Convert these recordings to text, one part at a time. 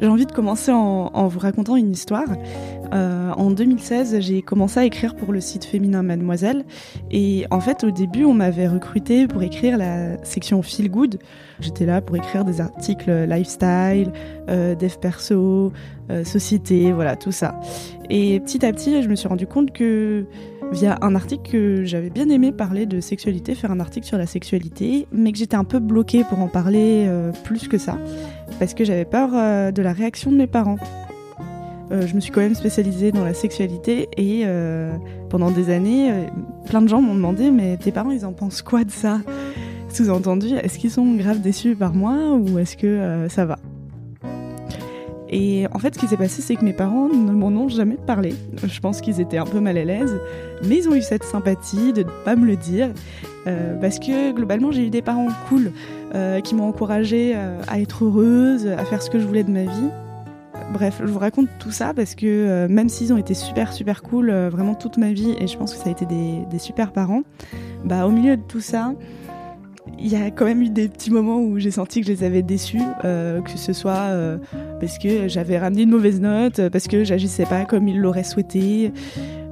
J'ai envie de commencer en, vous racontant une histoire. Euh, en 2016, j'ai commencé à écrire pour le site féminin Mademoiselle. Et en fait, au début, on m'avait recruté pour écrire la section Feel Good. J'étais là pour écrire des articles lifestyle, euh, dev perso, euh, société, voilà, tout ça. Et petit à petit, je me suis rendu compte que via un article que j'avais bien aimé parler de sexualité, faire un article sur la sexualité, mais que j'étais un peu bloquée pour en parler euh, plus que ça, parce que j'avais peur euh, de la réaction de mes parents. Euh, je me suis quand même spécialisée dans la sexualité et euh, pendant des années, plein de gens m'ont demandé mais tes parents ils en pensent quoi de ça? Sous-entendu, est-ce qu'ils sont grave déçus par moi ou est-ce que ça va? Et en fait, ce qui s'est passé, c'est que mes parents ne m'en ont jamais parlé. Je pense qu'ils étaient un peu mal à l'aise, mais ils ont eu cette sympathie de ne pas me le dire, euh, parce que globalement, j'ai eu des parents cool euh, qui m'ont encouragée euh, à être heureuse, à faire ce que je voulais de ma vie. Bref, je vous raconte tout ça parce que même s'ils ont été super super cool vraiment toute ma vie et je pense que ça a été des, des super parents, bah au milieu de tout ça, il y a quand même eu des petits moments où j'ai senti que je les avais déçus, euh, que ce soit euh, parce que j'avais ramené une mauvaise note, parce que j'agissais pas comme ils l'auraient souhaité,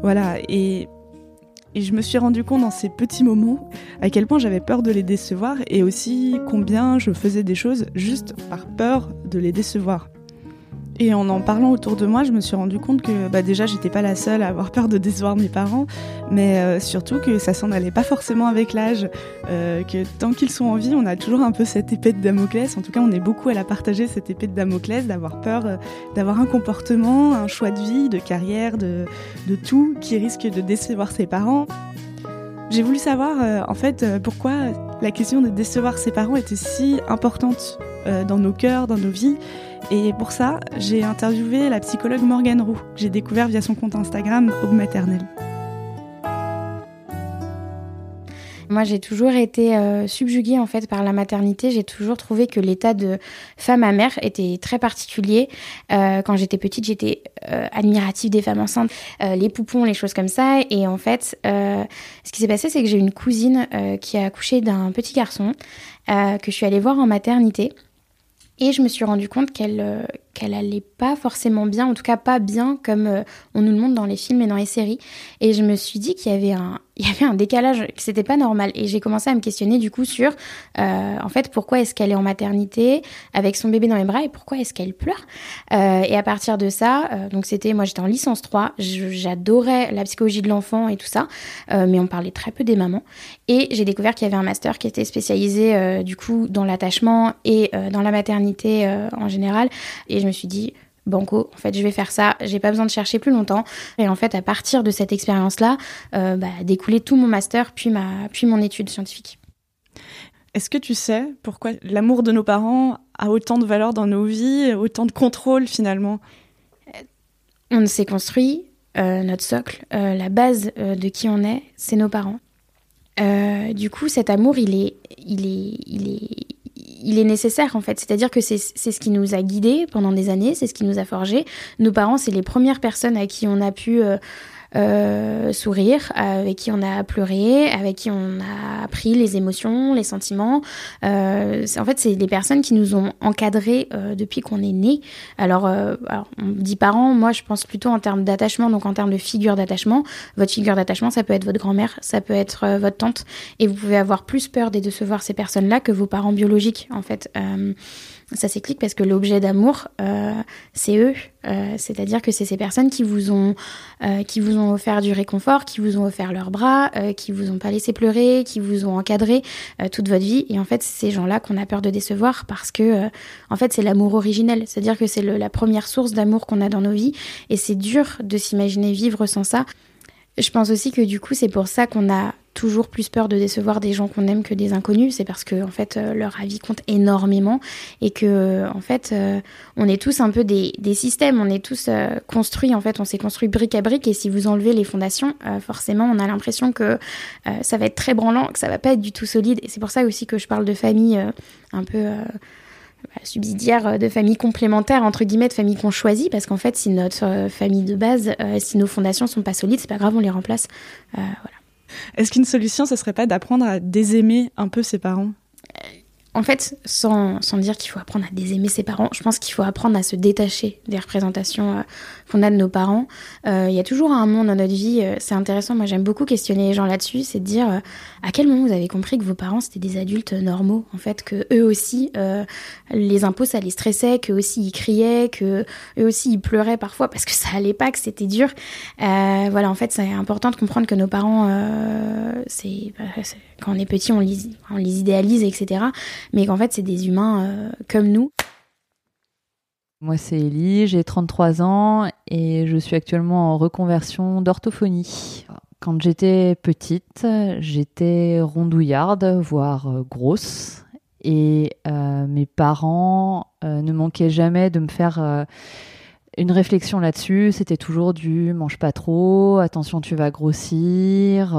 voilà. Et, et je me suis rendu compte dans ces petits moments à quel point j'avais peur de les décevoir et aussi combien je faisais des choses juste par peur de les décevoir. Et en en parlant autour de moi, je me suis rendu compte que bah déjà j'étais pas la seule à avoir peur de décevoir mes parents, mais euh, surtout que ça s'en allait pas forcément avec l'âge, euh, que tant qu'ils sont en vie, on a toujours un peu cette épée de Damoclès. En tout cas, on est beaucoup à la partager cette épée de Damoclès, d'avoir peur euh, d'avoir un comportement, un choix de vie, de carrière, de, de tout qui risque de décevoir ses parents. J'ai voulu savoir en fait pourquoi la question de décevoir ses parents était si importante dans nos cœurs, dans nos vies. Et pour ça, j'ai interviewé la psychologue Morgane Roux, que j'ai découvert via son compte Instagram Aube Maternelle. Moi, j'ai toujours été euh, subjuguée en fait par la maternité. J'ai toujours trouvé que l'état de femme à mère était très particulier. Euh, quand j'étais petite, j'étais euh, admirative des femmes enceintes, les poupons, les choses comme ça. Et en fait, ce qui s'est passé, c'est que j'ai une cousine qui a accouché d'un petit garçon que je suis allée voir en maternité. Et je me suis rendu compte qu'elle euh, qu'elle allait pas forcément bien, en tout cas pas bien comme euh, on nous le montre dans les films et dans les séries. Et je me suis dit qu'il y avait un il y avait un décalage, c'était pas normal. Et j'ai commencé à me questionner du coup sur euh, en fait pourquoi est-ce qu'elle est en maternité avec son bébé dans les bras et pourquoi est-ce qu'elle pleure? Euh, et à partir de ça, euh, donc c'était moi j'étais en licence 3, je- j'adorais la psychologie de l'enfant et tout ça, euh, mais on parlait très peu des mamans. Et j'ai découvert qu'il y avait un master qui était spécialisé euh, du coup dans l'attachement et dans la maternité en général. Et je me suis dit, banco, en fait, je vais faire ça. J'ai pas besoin de chercher plus longtemps. Et en fait, à partir de cette expérience-là, euh, bah, découlé tout mon master puis ma puis mon étude scientifique. Est-ce que tu sais pourquoi l'amour de nos parents a autant de valeur dans nos vies, autant de contrôle finalement? On s'est construit euh, notre socle, euh, la base euh, de qui on est, c'est nos parents. Euh, du coup, cet amour, il est, il est, il est, il est nécessaire en fait. C'est-à-dire que c'est ce qui nous a guidés pendant des années, c'est ce qui nous a forgés. Nos parents, c'est les premières personnes à qui on a pu euh, euh, sourire, avec qui on a pleuré, avec qui on a appris les émotions, les sentiments. Euh, en fait, c'est les personnes qui nous ont encadrés euh, depuis qu'on est né. Alors, euh, alors, on dit parents, moi je pense plutôt en termes d'attachement, donc en termes de figure d'attachement. Votre figure d'attachement, ça peut être votre grand-mère, ça peut être euh, votre tante, et vous pouvez avoir plus peur de décevoir ces personnes-là que vos parents biologiques, en fait. Ça s'explique parce que l'objet d'amour, euh, c'est eux. Euh, C'est-à-dire que c'est ces personnes qui vous ont euh, qui vous ont offert du réconfort, qui vous ont offert leurs bras, euh, qui vous ont pas laissé pleurer, qui vous ont encadré euh, toute votre vie. Et en fait, c'est ces gens-là qu'on a peur de décevoir parce que, euh, en fait, c'est l'amour originel. C'est-à-dire que c'est la première source d'amour qu'on a dans nos vies. Et c'est dur de s'imaginer vivre sans ça. Je pense aussi que du coup, c'est pour ça qu'on a toujours plus peur de décevoir des gens qu'on aime que des inconnus. C'est parce que en fait euh, leur avis compte énormément et que en fait euh, on est tous un peu des, des systèmes, on est tous construits en fait, on s'est construit brique à brique et si vous enlevez les fondations, forcément on a l'impression que ça va être très branlant, que ça va pas être du tout solide. Et c'est pour ça aussi que je parle de famille un peu bah, subsidiaire euh, de famille complémentaire, entre guillemets, de famille qu'on choisit, parce qu'en fait, si notre euh, famille de base, euh, si nos fondations sont pas solides, c'est pas grave, on les remplace. voilà. Est-ce qu'une solution, ce serait pas d'apprendre à désaimer un peu ses parents? En fait, sans, sans dire qu'il faut apprendre à désaimer ses parents, je pense qu'il faut apprendre à se détacher des représentations qu'on a de nos parents. Euh, il y a toujours un monde dans notre vie, euh, c'est intéressant, moi j'aime beaucoup questionner les gens là-dessus, c'est de dire euh, à quel moment vous avez compris que vos parents c'était des adultes normaux, en fait, que eux aussi, les impôts ça les stressait, qu'eux aussi ils criaient, que eux aussi ils pleuraient parfois parce que ça allait pas, que c'était dur. voilà, en fait c'est important de comprendre que nos parents, bah, c'est quand on est petit on les, idéalise, etc. Mais qu'en fait c'est des humains comme nous. Moi, c'est Ellie, j'ai 33 ans et je suis actuellement en reconversion d'orthophonie. Quand j'étais petite, j'étais rondouillarde, voire euh, grosse. Et euh, mes parents euh, ne manquaient jamais de me faire une réflexion là-dessus. C'était toujours du mange pas trop, attention, tu vas grossir.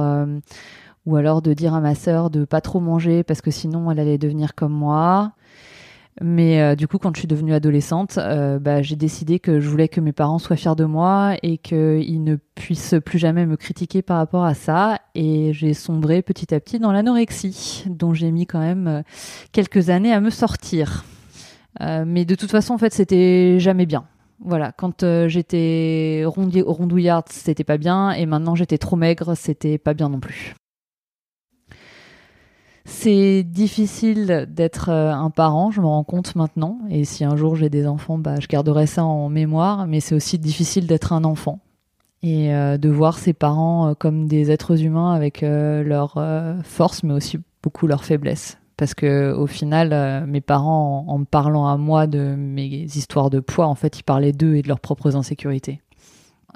Ou alors de dire à ma sœur de pas trop manger parce que sinon elle allait devenir comme moi. Mais euh, du coup, quand je suis devenue adolescente, euh, bah, j'ai décidé que je voulais que mes parents soient fiers de moi et qu'ils ne puissent plus jamais me critiquer par rapport à ça. Et j'ai sombré petit à petit dans l'anorexie, dont j'ai mis quand même euh, quelques années à me sortir. mais de toute façon, en fait, c'était jamais bien. Voilà, quand j'étais rondouillarde, c'était pas bien, et maintenant j'étais trop maigre, c'était pas bien non plus. C'est difficile d'être euh, un parent, je me rends compte maintenant. Et si un jour j'ai des enfants, bah, je garderai ça en mémoire. Mais c'est aussi difficile d'être un enfant et euh, de voir ses parents euh, comme des êtres humains avec leurs forces, mais aussi beaucoup leurs faiblesses. Parce que au final, mes parents, en, me parlant à moi de mes histoires de poids, en fait, ils parlaient d'eux et de leurs propres insécurités.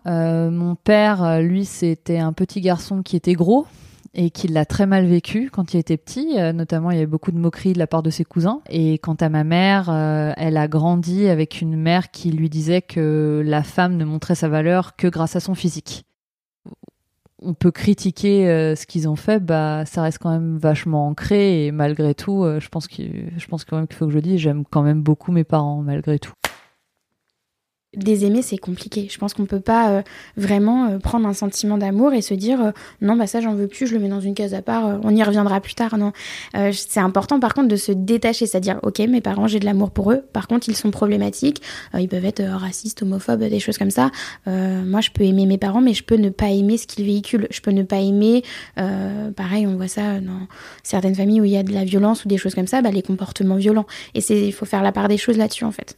mon père, lui, c'était un petit garçon qui était gros, et qu'il l'a très mal vécu quand il était petit. Euh, notamment, il y avait beaucoup de moqueries de la part de ses cousins. Et quant à ma mère, euh, elle a grandi avec une mère qui lui disait que la femme ne montrait sa valeur que grâce à son physique. On peut critiquer euh, ce qu'ils ont fait, bah ça reste quand même vachement ancré et malgré tout, je pense que je pense quand même qu'il faut que je dise, j'aime quand même beaucoup mes parents malgré tout désaimer, c'est compliqué. Je pense qu'on peut pas euh, vraiment euh, prendre un sentiment d'amour et se dire euh, non, bah ça j'en veux plus, je le mets dans une case à part, on y reviendra plus tard. Non, c'est important par contre de se détacher, c'est-à-dire ok, mes parents, j'ai de l'amour pour eux. Par contre, ils sont problématiques, ils peuvent être racistes, homophobes, des choses comme ça. moi, je peux aimer mes parents, mais je peux ne pas aimer ce qu'ils véhiculent. Je peux ne pas aimer, pareil, on voit ça dans certaines familles où il y a de la violence ou des choses comme ça, bah, les comportements violents. Et il faut faire la part des choses là-dessus en fait.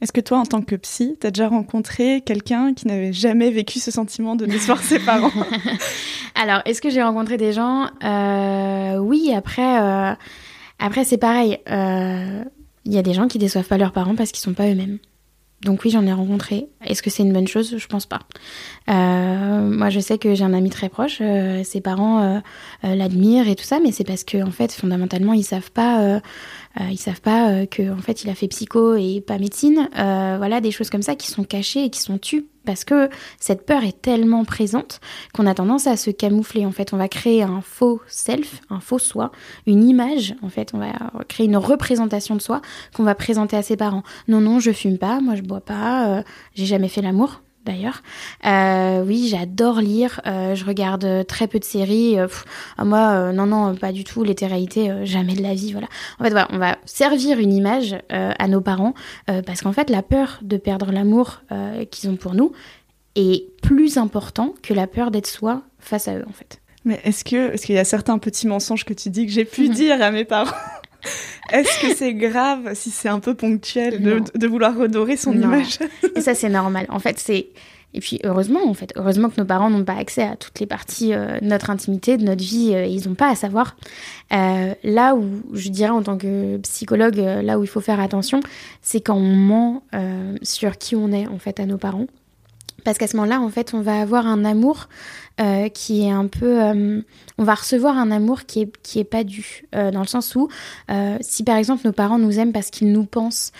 Est-ce que toi, en tant que psy, tu as déjà rencontré quelqu'un qui n'avait jamais vécu ce sentiment de décevoir ses parents? Alors, est-ce que j'ai rencontré des gens? Euh, Oui, après, euh, après c'est pareil. Il euh, y a des gens qui déçoivent pas leurs parents parce qu'ils sont pas eux-mêmes. Donc oui, j'en ai rencontré. Est-ce que c'est une bonne chose? Je pense pas. moi, je sais que j'ai un ami très proche. ses parents l'admirent et tout ça, mais c'est parce que en fait, fondamentalement, ils savent pas euh, ils savent pas euh, que en fait il a fait psycho et pas médecine. Euh, voilà des choses comme ça qui sont cachées et qui sont tues parce que cette peur est tellement présente qu'on a tendance à se camoufler. En fait, on va créer un faux self, un faux soi, une image. En fait, on va créer une représentation de soi qu'on va présenter à ses parents. Non, non, je fume pas, moi je bois pas, j'ai jamais fait l'amour d'ailleurs. Euh, oui, j'adore lire. Euh, je regarde très peu de séries. Euh, moi, non, non, pas du tout. Les réalité jamais de la vie. Voilà. En fait, voilà, on va servir une image à nos parents parce qu'en fait, la peur de perdre l'amour qu'ils ont pour nous est plus important que la peur d'être soi face à eux, en fait. Mais est-ce que, est-ce qu'il y a certains petits mensonges que tu dis que j'ai pu dire à mes parents? Est-ce que c'est grave si c'est un peu ponctuel de, vouloir redorer son image Et ça, c'est normal. En fait, c'est. Et puis heureusement, en fait, heureusement que nos parents n'ont pas accès à toutes les parties euh, de notre intimité, de notre vie, euh, ils n'ont pas à savoir. Euh, là où, je dirais en tant que psychologue, là où il faut faire attention, c'est quand on ment sur qui on est en fait à nos parents Parce qu'à ce moment-là, en fait, on va avoir un amour euh, qui est un peu... Euh, on va recevoir un amour qui est, pas dû. Euh, dans le sens où, si par exemple nos parents nous aiment parce qu'ils nous pensent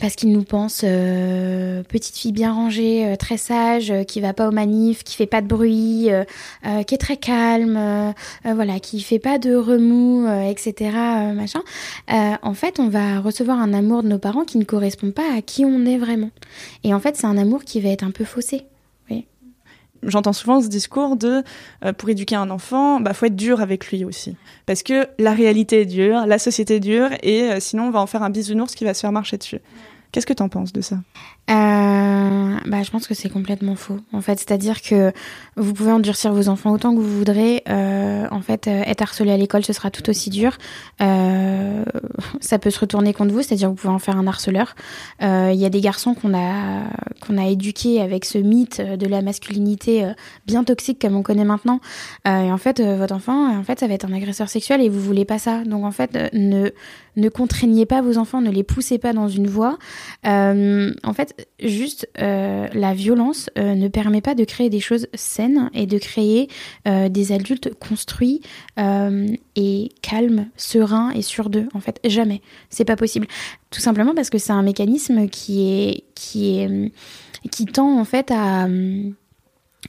parce qu'ils nous pensent euh, petite fille bien rangée, euh, très sage, euh, qui va pas au manif, qui fait pas de bruit, qui est très calme, voilà, qui fait pas de remous, etc. machin. en fait, on va recevoir un amour de nos parents qui ne correspond pas à qui on est vraiment. Et en fait, c'est un amour qui va être un peu faussé. J'entends souvent ce discours de pour éduquer un enfant, bah faut être dur avec lui aussi, parce que la réalité est dure, la société est dure, et sinon on va en faire un bisounours qui va se faire marcher dessus. Qu'est-ce que tu en penses de ça? Euh, bah, je pense que c'est complètement faux. En fait, c'est-à-dire que vous pouvez endurcir vos enfants autant que vous voudrez. Euh, en fait, euh, être harcelé à l'école, ce sera tout aussi dur. Ça peut se retourner contre vous, c'est-à-dire que vous pouvez en faire un harceleur. Il y a des garçons qu'on a qu'on a éduqués avec ce mythe de la masculinité bien toxique comme on connaît maintenant. et en fait, votre enfant, en fait, ça va être un agresseur sexuel et vous voulez pas ça. Donc en fait, ne ne contraignez pas vos enfants, ne les poussez pas dans une voie. en fait, juste euh, la violence euh, ne permet pas de créer des choses saines et de créer euh, des adultes construits et calmes, sereins et sûrs d'eux. En fait, jamais. C'est pas possible. Tout simplement parce que c'est un mécanisme qui est qui est qui tend en fait à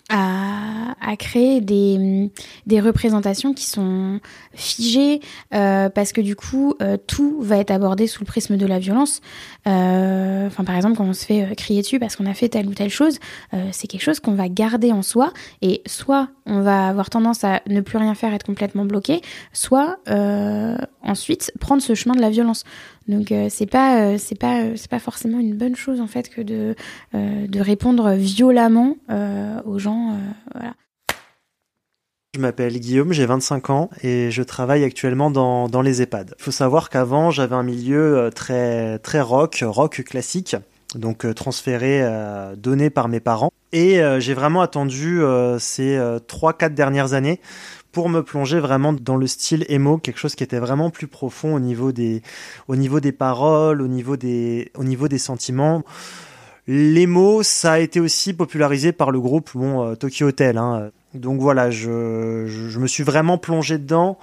à, créer des, représentations qui sont figées euh, parce que du coup euh, tout va être abordé sous le prisme de la violence. Euh, par exemple quand on se fait crier dessus parce qu'on a fait telle ou telle chose, c'est quelque chose qu'on va garder en soi et soit on va avoir tendance à ne plus rien faire, être complètement bloqué, soit ensuite prendre ce chemin de la violence. Donc euh, c'est pas euh, c'est pas euh, c'est pas forcément une bonne chose en fait que de de répondre violemment aux gens. Je m'appelle Guillaume, j'ai 25 ans et je travaille actuellement dans, dans les EHPAD. Il faut savoir qu'avant j'avais un milieu très très rock, rock classique, donc transféré, donné par mes parents. Et j'ai vraiment attendu ces 3-4 dernières années pour me plonger vraiment dans le style emo, quelque chose qui était vraiment plus profond au niveau des, au niveau des paroles, au niveau des, au niveau des sentiments. L'emo, ça a été aussi popularisé par le groupe bon, euh, Tokyo Hotel. Hein. Donc voilà, je, je, me suis vraiment plongé dedans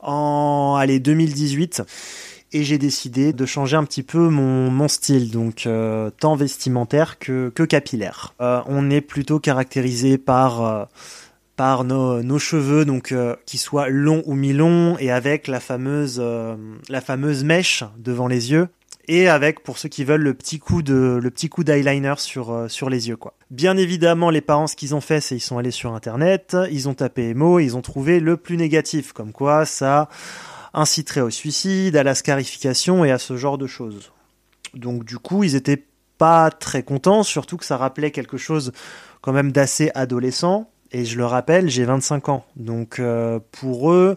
en allez, 2018 et j'ai décidé de changer un petit peu mon, mon style, donc euh, tant vestimentaire que, que capillaire. Euh, on est plutôt caractérisé par par nos, cheveux donc euh, qui soient longs ou mi-longs et avec la fameuse euh, la fameuse mèche devant les yeux et avec pour ceux qui veulent le petit coup de le petit coup d'eyeliner sur euh, sur les yeux quoi. Bien évidemment, les parents ce qu'ils ont fait c'est ils sont allés sur internet, ils ont tapé emo, ils ont trouvé le plus négatif comme quoi ça inciterait au suicide, à la scarification et à ce genre de choses. Donc du coup, ils étaient pas très contents, surtout que ça rappelait quelque chose quand même d'assez adolescent et je le rappelle, j'ai 25 ans. Donc euh, pour eux,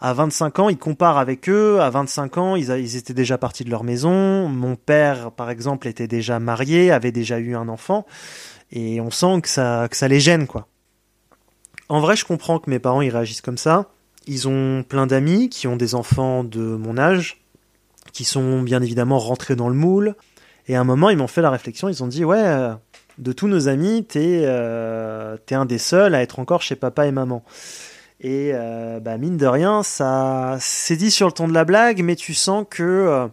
à 25 ans, ils comparent avec eux. À 25 ans, ils, ils, étaient déjà partis de leur maison. Mon père, par exemple, était déjà marié, avait déjà eu un enfant. Et on sent que ça, que ça les gêne, quoi. En vrai, je comprends que mes parents ils réagissent comme ça. Ils ont plein d'amis qui ont des enfants de mon âge, qui sont bien évidemment rentrés dans le moule. Et à un moment, ils m'ont fait la réflexion, ils ont dit ouais, euh, de tous nos amis, t'es euh, un des seuls à être encore chez papa et maman. Et euh, bah, mine de rien, ça c'est dit sur le ton de la blague, mais tu sens que euh,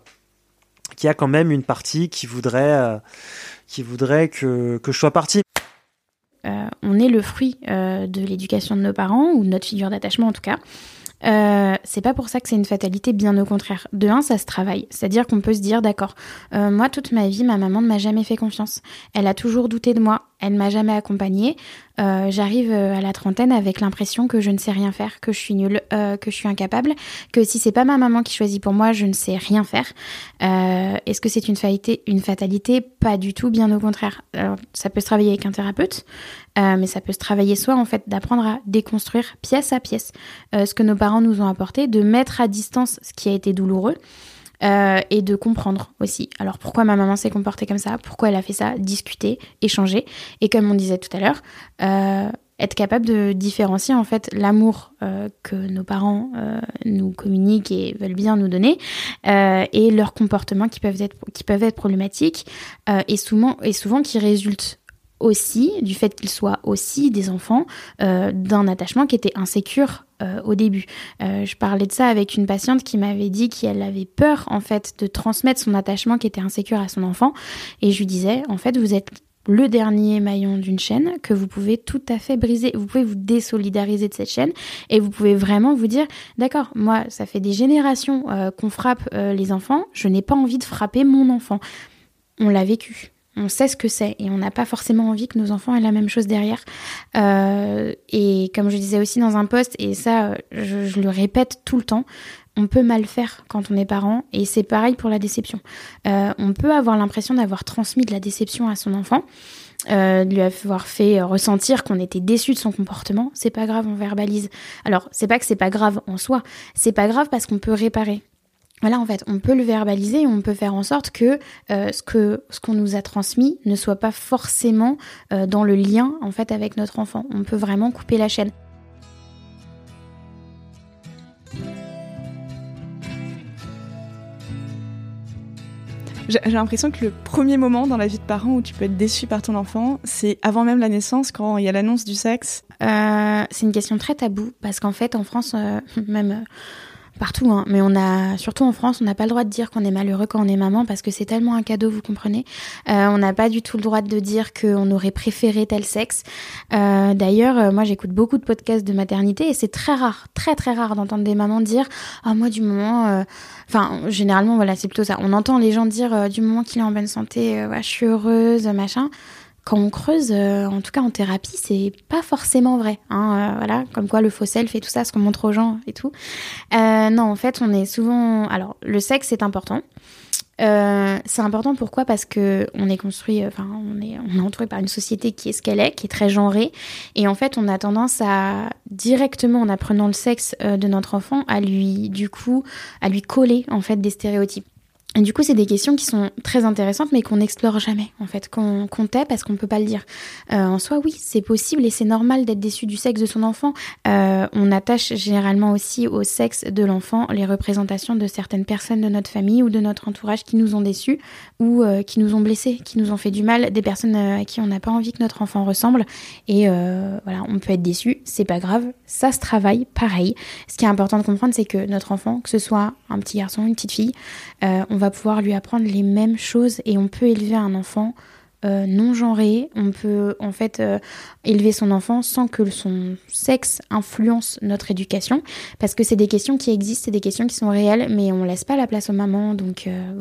qu'il y a quand même une partie qui voudrait euh, qui voudrait que, que je sois parti. on est le fruit de l'éducation de nos parents ou de notre figure d'attachement en tout cas. Euh, c'est pas pour ça que c'est une fatalité, bien au contraire. De un, ça se travaille. C'est-à-dire qu'on peut se dire, d'accord, euh, moi, toute ma vie, ma maman ne m'a jamais fait confiance. Elle a toujours douté de moi. Elle m'a jamais accompagnée. Euh, j'arrive à la trentaine avec l'impression que je ne sais rien faire, que je suis nulle, que je suis incapable, que si c'est pas ma maman qui choisit pour moi, je ne sais rien faire. Est-ce que c'est une Une fatalité? Pas du tout, bien au contraire. ça peut se travailler avec un thérapeute, mais ça peut se travailler soit en fait d'apprendre à déconstruire pièce à pièce ce que nos parents nous ont apporté, de mettre à distance ce qui a été douloureux. Euh, et de comprendre aussi. Alors pourquoi ma maman s'est comportée comme ça, pourquoi elle a fait ça, discuter, échanger. Et comme on disait tout à l'heure, euh, être capable de différencier en fait l'amour que nos parents nous communiquent et veulent bien nous donner et leurs comportements qui peuvent être qui peuvent être problématiques et souvent et souvent qui résultent aussi du fait qu'ils soient aussi des enfants d'un attachement qui était insécure euh, au début. Euh, je parlais de ça avec une patiente qui m'avait dit qu'elle avait peur en fait de transmettre son attachement qui était insécure à son enfant et je lui disais en fait vous êtes le dernier maillon d'une chaîne que vous pouvez tout à fait briser. Vous pouvez vous désolidariser de cette chaîne et vous pouvez vraiment vous dire, d'accord, moi, ça fait des générations euh, qu'on frappe les enfants, je n'ai pas envie de frapper mon enfant. On l'a vécu on sait ce que c'est et on n'a pas forcément envie que nos enfants aient la même chose derrière. Euh, et comme je disais aussi dans un post, et ça je, le répète tout le temps, on peut mal faire quand on est parent et c'est pareil pour la déception. Euh, on peut avoir l'impression d'avoir transmis de la déception à son enfant. Euh, de lui avoir fait ressentir qu'on était déçu de son comportement, c'est pas grave, on verbalise. Alors, c'est pas que c'est pas grave en soi, c'est pas grave parce qu'on peut réparer voilà, en fait, on peut le verbaliser et on peut faire en sorte que euh, ce que ce qu'on nous a transmis ne soit pas forcément euh, dans le lien en fait avec notre enfant. On peut vraiment couper la chaîne. J'ai l'impression que le premier moment dans la vie de parent où tu peux être déçu par ton enfant, c'est avant même la naissance, quand il y a l'annonce du sexe. Euh, c'est une question très taboue parce qu'en fait, en France, même partout, hein. mais on a, surtout en France, on n'a pas le droit de dire qu'on est malheureux quand on est maman parce que c'est tellement un cadeau, vous comprenez. Euh, on n'a pas du tout le droit de dire qu'on aurait préféré tel sexe. Euh, D'ailleurs, euh, moi j'écoute beaucoup de podcasts de maternité et c'est très rare, très très rare d'entendre des mamans dire Ah, moi du moment. Euh, enfin, généralement, voilà, c'est plutôt ça. On entend les gens dire euh, du moment qu'il est en bonne santé, je suis heureuse, machin quand on creuse, euh, en tout cas en thérapie, c'est pas forcément vrai. Hein, euh, voilà, comme quoi le faux self et tout ça, ce qu'on montre aux gens et tout. Euh, non, en fait, on est souvent. Alors, le sexe c'est important. c'est important pourquoi? Parce que on est construit, enfin, on est, on est entouré par une société qui est ce qu'elle est, qui est très genrée, et en fait, on a tendance à directement, en apprenant le sexe de notre enfant, à lui, du coup, à lui coller en fait des stéréotypes. Et du coup, c'est des questions qui sont très intéressantes, mais qu'on n'explore jamais, en fait, qu'on qu tait parce qu'on peut pas le dire. Euh, en soi, oui, c'est possible et c'est normal d'être déçu du sexe de son enfant. Euh, on attache généralement aussi au sexe de l'enfant les représentations de certaines personnes de notre famille ou de notre entourage qui nous ont déçus ou euh, qui nous ont blessés, qui nous ont fait du mal, des personnes à qui on n'a pas envie que notre enfant ressemble. Et voilà, on peut être déçu, c'est pas grave, ça se travaille pareil. Ce qui est important de comprendre, c'est que notre enfant, que ce soit un petit garçon, une petite fille, pouvoir lui apprendre les mêmes choses et on peut élever un enfant euh, non genré. On peut en fait euh, élever son enfant sans que son sexe influence notre éducation, parce que c'est des questions qui existent, c'est des questions qui sont réelles, mais on laisse pas la place aux mamans. Donc, euh,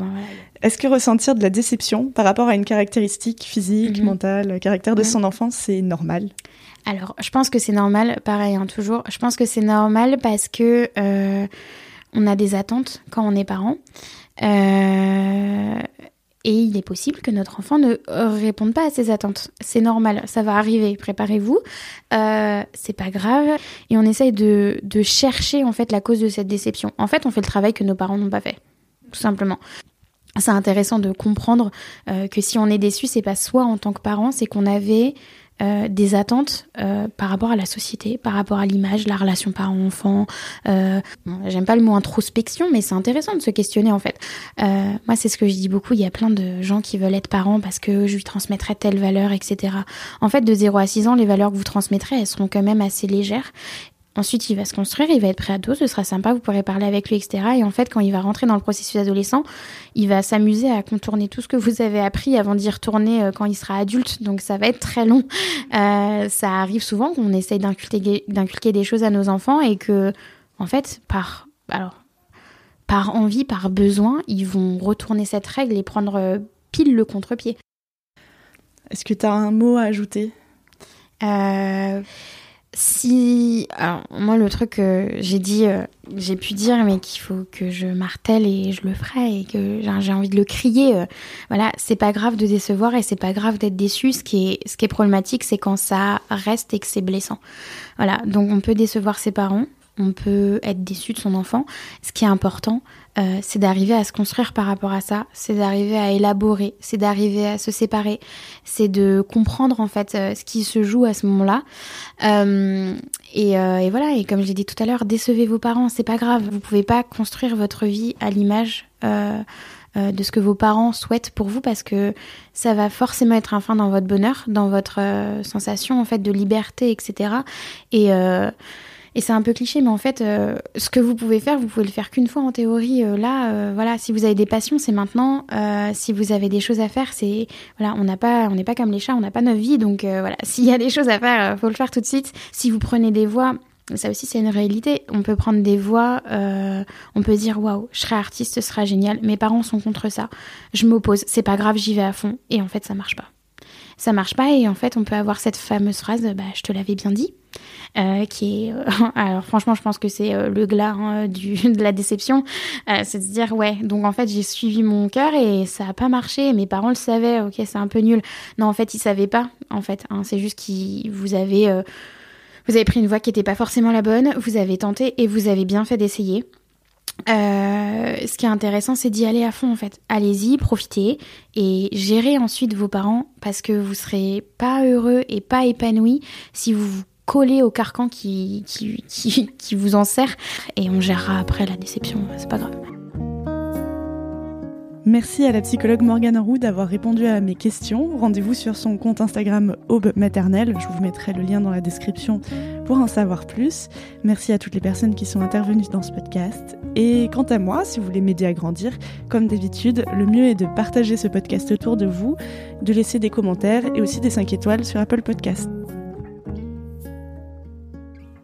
est-ce que ressentir de la déception par rapport à une caractéristique physique, mhm. mentale, caractère de son enfant, c'est normal? Alors, je pense que c'est normal. Pareil, hein, toujours. Je pense que c'est normal parce que on a des attentes quand on est parent. Euh, et il est possible que notre enfant ne réponde pas à ses attentes. C'est normal, ça va arriver. Préparez-vous. Euh, c'est pas grave. Et on essaye de, de, chercher en fait la cause de cette déception. En fait, on fait le travail que nos parents n'ont pas fait, tout simplement. C'est intéressant de comprendre euh, que si on est déçu, c'est pas soi en tant que parent, c'est qu'on avait euh, des attentes euh, par rapport à la société, par rapport à l'image, la relation parent-enfant. Euh, J'aime pas le mot introspection, mais c'est intéressant de se questionner en fait. Euh, moi, c'est ce que je dis beaucoup. Il y a plein de gens qui veulent être parents parce que je lui transmettrai telle valeur, etc. En fait, de 0 à 6 ans, les valeurs que vous transmettrez, elles seront quand même assez légères. Ensuite, il va se construire, il va être prêt à dos, ce sera sympa, vous pourrez parler avec lui, etc. Et en fait, quand il va rentrer dans le processus adolescent, il va s'amuser à contourner tout ce que vous avez appris avant d'y retourner euh, quand il sera adulte. Donc, ça va être très long. Euh, ça arrive souvent qu'on essaye d'inculquer des choses à nos enfants et que, en fait, par, alors, par envie, par besoin, ils vont retourner cette règle et prendre euh, pile le contre-pied. Est-ce que tu as un mot à ajouter? Euh si alors moi le truc que j'ai dit euh, j'ai pu dire mais qu'il faut que je martèle et je le ferai et que j'ai envie de le crier euh, voilà c'est pas grave de décevoir et c'est pas grave d'être déçu. Ce qui est ce qui est problématique c'est quand ça reste et que c'est blessant. Voilà donc on peut décevoir ses parents on peut être déçu de son enfant. Ce qui est important, euh, c'est d'arriver à se construire par rapport à ça, c'est d'arriver à élaborer, c'est d'arriver à se séparer, c'est de comprendre en fait euh, ce qui se joue à ce moment-là. Euh, et, voilà, et comme je l'ai dit tout à l'heure, décevez vos parents, c'est pas grave. Vous pouvez pas construire votre vie à l'image de ce que vos parents souhaitent pour vous parce que ça va forcément être un frein dans votre bonheur, dans votre sensation en fait de liberté, etc. Et et c'est un peu cliché, mais en fait, euh, ce que vous pouvez faire, vous pouvez le faire qu'une fois en théorie. Euh, là, euh, voilà, si vous avez des passions, c'est maintenant. si vous avez des choses à faire, c'est voilà, on n'a pas, on n'est pas comme les chats, on n'a pas neuf vies, donc voilà, s'il y a des choses à faire, faut le faire tout de suite. Si vous prenez des voix, ça aussi c'est une réalité. On peut prendre des voix, on peut dire waouh, je serai artiste, ce sera génial. Mes parents sont contre ça, je m'oppose, c'est pas grave, j'y vais à fond. Et en fait, ça marche pas. Ça marche pas et en fait, on peut avoir cette fameuse phrase, bah, je te l'avais bien dit. Euh, qui est euh, alors franchement je pense que c'est euh, le glas hein, du, de la déception. C'est de se dire ouais donc en fait j'ai suivi mon cœur et ça a pas marché. Mes parents le savaient ok c'est un peu nul. Non en fait ils savaient pas en fait hein, c'est juste qu'ils vous avez vous avez pris une voie qui n'était pas forcément la bonne. Vous avez tenté et vous avez bien fait d'essayer. Ce qui est intéressant, c'est d'y aller à fond en fait. Allez-y, profitez et gérez ensuite vos parents parce que vous serez pas heureux et pas épanoui si vous vous coller au carcan qui, qui, qui, vous en sert et on gérera après la déception, c'est pas grave. Merci à la psychologue Morgane Roux d'avoir répondu à mes questions. Rendez-vous sur son compte Instagram Aube Maternelle. Je vous mettrai le lien dans la description pour en savoir plus. Merci à toutes les personnes qui sont intervenues dans ce podcast. Et quant à moi, si vous voulez m'aider à grandir, comme d'habitude, le mieux est de partager ce podcast autour de vous, de laisser des commentaires et aussi des 5 étoiles sur Apple Podcast.